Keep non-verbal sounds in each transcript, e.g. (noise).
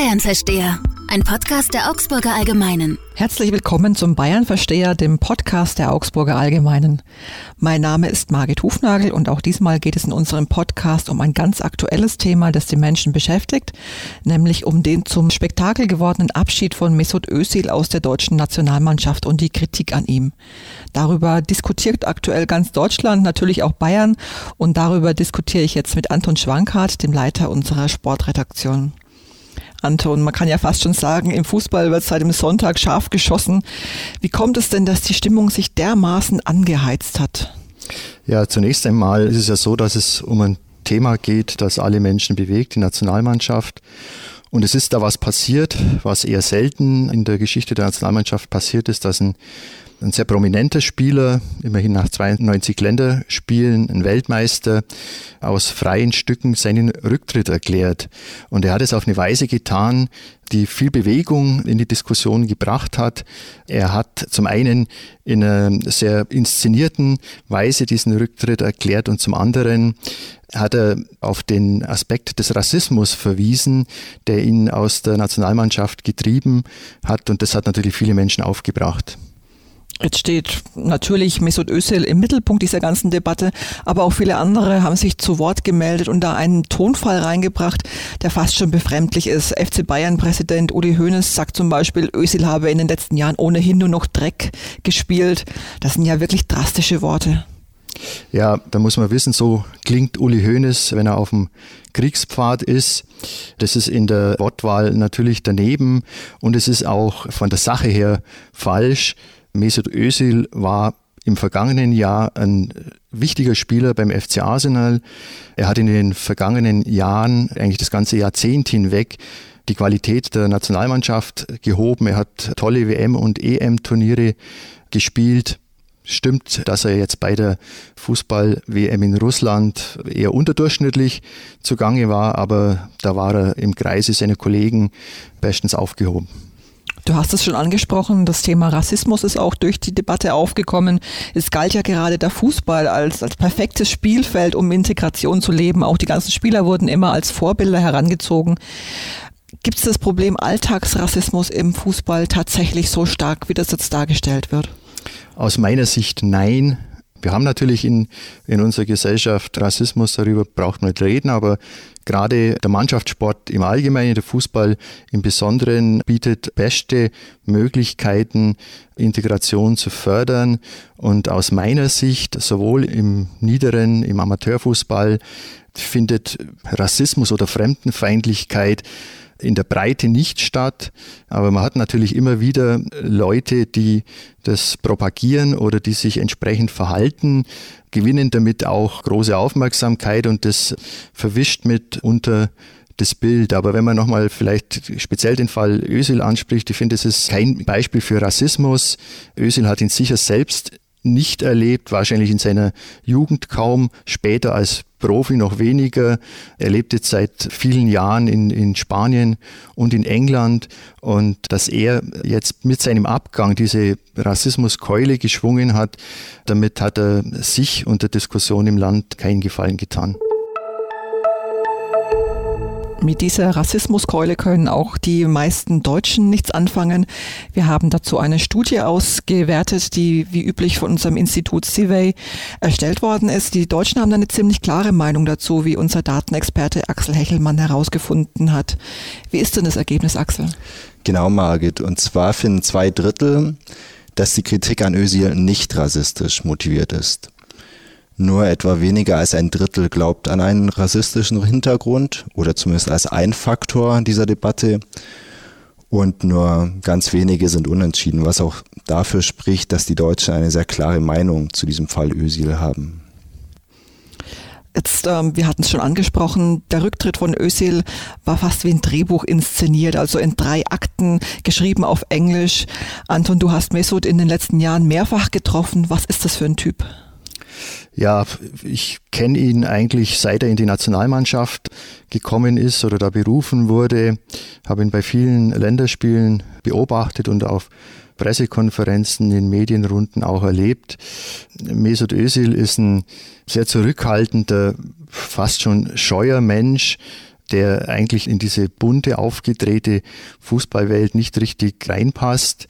Bayern-Versteher, ein Podcast der Augsburger Allgemeinen. Herzlich willkommen zum Bayern-Versteher, dem Podcast der Augsburger Allgemeinen. Mein Name ist Margit Hufnagel und auch diesmal geht es in unserem Podcast um ein ganz aktuelles Thema, das die Menschen beschäftigt, nämlich um den zum Spektakel gewordenen Abschied von Mesut Özil aus der deutschen Nationalmannschaft und die Kritik an ihm. Darüber diskutiert aktuell ganz Deutschland, natürlich auch Bayern und darüber diskutiere ich jetzt mit Anton Schwankart, dem Leiter unserer Sportredaktion. Anton, man kann ja fast schon sagen, im Fußball wird seit dem Sonntag scharf geschossen. Wie kommt es denn, dass die Stimmung sich dermaßen angeheizt hat? Ja, zunächst einmal ist es ja so, dass es um ein Thema geht, das alle Menschen bewegt, die Nationalmannschaft. Und es ist da was passiert, was eher selten in der Geschichte der Nationalmannschaft passiert ist, dass ein ein sehr prominenter Spieler, immerhin nach 92 Länderspielen, ein Weltmeister, aus freien Stücken seinen Rücktritt erklärt. Und er hat es auf eine Weise getan, die viel Bewegung in die Diskussion gebracht hat. Er hat zum einen in einer sehr inszenierten Weise diesen Rücktritt erklärt und zum anderen hat er auf den Aspekt des Rassismus verwiesen, der ihn aus der Nationalmannschaft getrieben hat und das hat natürlich viele Menschen aufgebracht. Jetzt steht natürlich Mesut Özil im Mittelpunkt dieser ganzen Debatte, aber auch viele andere haben sich zu Wort gemeldet und da einen Tonfall reingebracht, der fast schon befremdlich ist. FC Bayern-Präsident Uli Hoeneß sagt zum Beispiel, Özil habe in den letzten Jahren ohnehin nur noch Dreck gespielt. Das sind ja wirklich drastische Worte. Ja, da muss man wissen, so klingt Uli Hoeneß, wenn er auf dem Kriegspfad ist. Das ist in der Wortwahl natürlich daneben und es ist auch von der Sache her falsch. Mesut Özil war im vergangenen Jahr ein wichtiger Spieler beim FC Arsenal. Er hat in den vergangenen Jahren, eigentlich das ganze Jahrzehnt hinweg, die Qualität der Nationalmannschaft gehoben. Er hat tolle WM- und EM-Turniere gespielt. Stimmt, dass er jetzt bei der Fußball-WM in Russland eher unterdurchschnittlich zugange war, aber da war er im Kreise seiner Kollegen bestens aufgehoben. Du hast es schon angesprochen, das Thema Rassismus ist auch durch die Debatte aufgekommen. Es galt ja gerade der Fußball als, als perfektes Spielfeld, um Integration zu leben. Auch die ganzen Spieler wurden immer als Vorbilder herangezogen. Gibt es das Problem Alltagsrassismus im Fußball tatsächlich so stark, wie das jetzt dargestellt wird? Aus meiner Sicht nein. Wir haben natürlich in, in unserer Gesellschaft Rassismus, darüber braucht man nicht reden, aber gerade der Mannschaftssport im Allgemeinen, der Fußball im Besonderen bietet beste Möglichkeiten, Integration zu fördern. Und aus meiner Sicht, sowohl im niederen, im Amateurfußball, findet Rassismus oder Fremdenfeindlichkeit in der Breite nicht statt. Aber man hat natürlich immer wieder Leute, die das propagieren oder die sich entsprechend verhalten, gewinnen damit auch große Aufmerksamkeit und das verwischt mit unter das Bild. Aber wenn man nochmal vielleicht speziell den Fall Ösil anspricht, ich finde, es ist kein Beispiel für Rassismus. Ösil hat ihn sicher selbst nicht erlebt, wahrscheinlich in seiner Jugend kaum, später als Profi noch weniger. Er lebt jetzt seit vielen Jahren in, in Spanien und in England und dass er jetzt mit seinem Abgang diese Rassismuskeule geschwungen hat, damit hat er sich und der Diskussion im Land keinen Gefallen getan. Mit dieser Rassismuskeule können auch die meisten Deutschen nichts anfangen. Wir haben dazu eine Studie ausgewertet, die wie üblich von unserem Institut Civey erstellt worden ist. Die Deutschen haben eine ziemlich klare Meinung dazu, wie unser Datenexperte Axel Hechelmann herausgefunden hat. Wie ist denn das Ergebnis, Axel? Genau, Margit. Und zwar finden zwei Drittel, dass die Kritik an Özil nicht rassistisch motiviert ist. Nur etwa weniger als ein Drittel glaubt an einen rassistischen Hintergrund oder zumindest als ein Faktor dieser Debatte. Und nur ganz wenige sind unentschieden, was auch dafür spricht, dass die Deutschen eine sehr klare Meinung zu diesem Fall Özil haben. Jetzt, ähm, wir hatten es schon angesprochen, der Rücktritt von Özil war fast wie ein Drehbuch inszeniert, also in drei Akten, geschrieben auf Englisch. Anton, du hast Mesut in den letzten Jahren mehrfach getroffen. Was ist das für ein Typ? Ja, ich kenne ihn eigentlich seit er in die Nationalmannschaft gekommen ist oder da berufen wurde, habe ihn bei vielen Länderspielen beobachtet und auf Pressekonferenzen, in Medienrunden auch erlebt. Mesut Özil ist ein sehr zurückhaltender, fast schon scheuer Mensch, der eigentlich in diese bunte, aufgedrehte Fußballwelt nicht richtig reinpasst.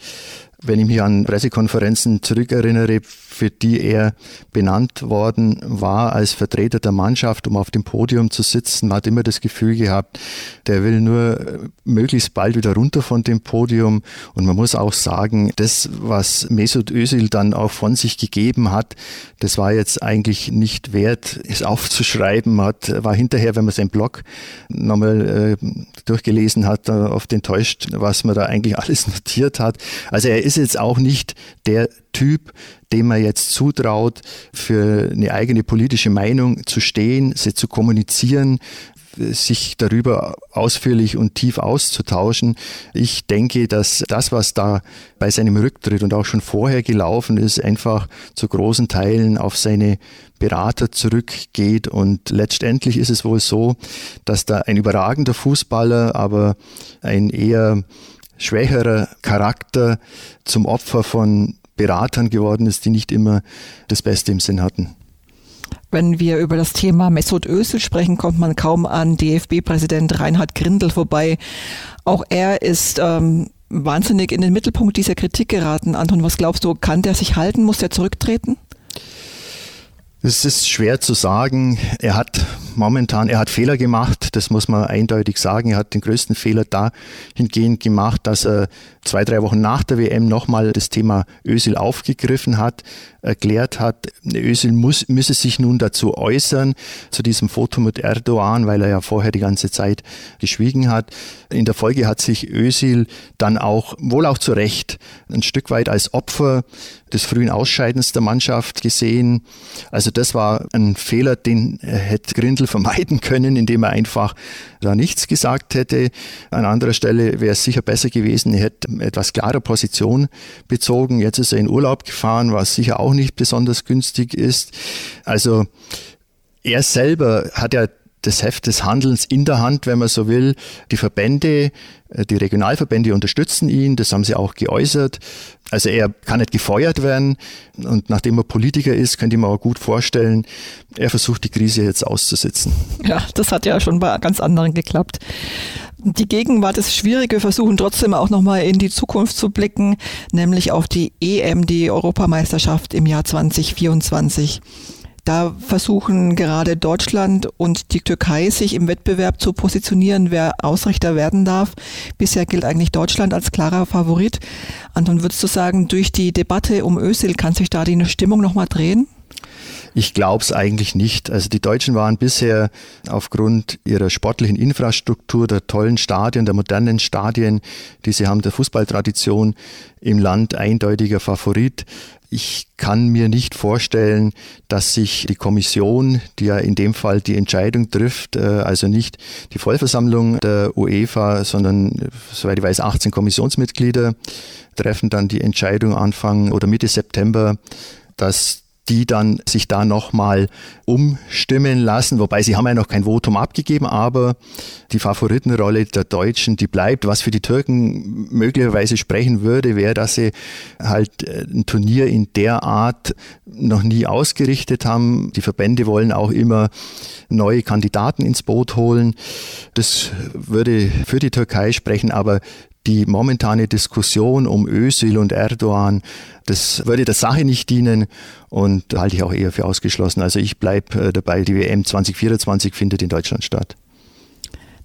Wenn ich mich an Pressekonferenzen zurückerinnere, für die er benannt worden war als Vertreter der Mannschaft, um auf dem Podium zu sitzen, man hat immer das Gefühl gehabt, der will nur äh, möglichst bald wieder runter von dem Podium. Und man muss auch sagen, das, was Mesut Özil dann auch von sich gegeben hat, das war jetzt eigentlich nicht wert, es aufzuschreiben. Hat, war hinterher, wenn man seinen Blog nochmal äh, durchgelesen hat, oft enttäuscht, was man da eigentlich (laughs) alles notiert hat. Also er ist jetzt auch nicht der Typ, dem man jetzt zutraut, für eine eigene politische Meinung zu stehen, sie zu kommunizieren, sich darüber ausführlich und tief auszutauschen. Ich denke, dass das, was da bei seinem Rücktritt und auch schon vorher gelaufen ist, einfach zu großen Teilen auf seine Berater zurückgeht. Und letztendlich ist es wohl so, dass da ein überragender Fußballer, aber ein eher schwächerer Charakter zum Opfer von Beratern geworden ist, die nicht immer das Beste im Sinn hatten. Wenn wir über das Thema Mesut Özil sprechen, kommt man kaum an DFB-Präsident Reinhard Grindel vorbei. Auch er ist ähm, wahnsinnig in den Mittelpunkt dieser Kritik geraten. Anton, was glaubst du, kann der sich halten? Muss der zurücktreten? Es ist schwer zu sagen. Er hat momentan, er hat Fehler gemacht, das muss man eindeutig sagen. Er hat den größten Fehler dahingehend gemacht, dass er zwei, drei Wochen nach der WM nochmal das Thema Ösil aufgegriffen hat, erklärt hat, Ösil muss, müsse sich nun dazu äußern, zu diesem Foto mit Erdogan, weil er ja vorher die ganze Zeit geschwiegen hat. In der Folge hat sich Ösil dann auch, wohl auch zu Recht, ein Stück weit als Opfer des frühen Ausscheidens der Mannschaft gesehen. Also das war ein Fehler, den hätte Grindel vermeiden können, indem er einfach da nichts gesagt hätte. An anderer Stelle wäre es sicher besser gewesen, er hätte etwas klarer Position bezogen. Jetzt ist er in Urlaub gefahren, was sicher auch nicht besonders günstig ist. Also er selber hat ja das Heft des Handelns in der Hand, wenn man so will. Die Verbände, äh, die Regionalverbände unterstützen ihn, das haben sie auch geäußert. Also er kann nicht gefeuert werden und nachdem er Politiker ist, könnte ich mir auch gut vorstellen, er versucht die Krise jetzt auszusitzen. Ja, das hat ja schon bei ganz anderen geklappt. Die Gegenwart ist schwierig. Wir versuchen trotzdem auch nochmal in die Zukunft zu blicken, nämlich auf die EM, die Europameisterschaft im Jahr 2024. Da versuchen gerade Deutschland und die Türkei sich im Wettbewerb zu positionieren, wer Ausrichter werden darf. Bisher gilt eigentlich Deutschland als klarer Favorit. Anton, würdest du sagen, durch die Debatte um Ösil kann sich da die Stimmung nochmal drehen? Ich glaube es eigentlich nicht. Also die Deutschen waren bisher aufgrund ihrer sportlichen Infrastruktur, der tollen Stadien, der modernen Stadien, die sie haben, der Fußballtradition im Land eindeutiger Favorit. Ich kann mir nicht vorstellen, dass sich die Kommission, die ja in dem Fall die Entscheidung trifft, äh, also nicht die Vollversammlung der UEFA, sondern, soweit ich weiß, 18 Kommissionsmitglieder treffen dann die Entscheidung Anfang oder Mitte September, dass die dann sich da nochmal umstimmen lassen. Wobei sie haben ja noch kein Votum abgegeben, aber die Favoritenrolle der Deutschen, die bleibt. Was für die Türken möglicherweise sprechen würde, wäre, dass sie halt äh, ein Turnier in der Art noch nie ausgerichtet haben. Die Verbände wollen auch immer neue Kandidaten ins Boot holen. Das würde für die Türkei sprechen, aber die momentane Diskussion um Özil und Erdogan, das würde der Sache nicht dienen und halte ich auch eher für ausgeschlossen. Also ich bleibe äh, dabei, die WM 2024 findet in Deutschland statt.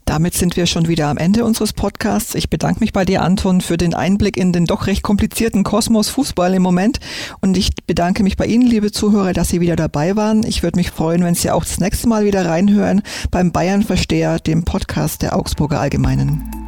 Damit sind wir schon wieder am Ende unseres Podcasts. Ich bedanke mich bei dir, Anton, für den Einblick in den doch recht komplizierten Kosmos Fußball im Moment. Und ich bedanke mich bei Ihnen, liebe Zuhörer, dass Sie wieder dabei waren. Ich würde mich freuen, wenn Sie auch das nächste Mal wieder reinhören beim Bayern Versteher, dem Podcast der Augsburger Allgemeinen.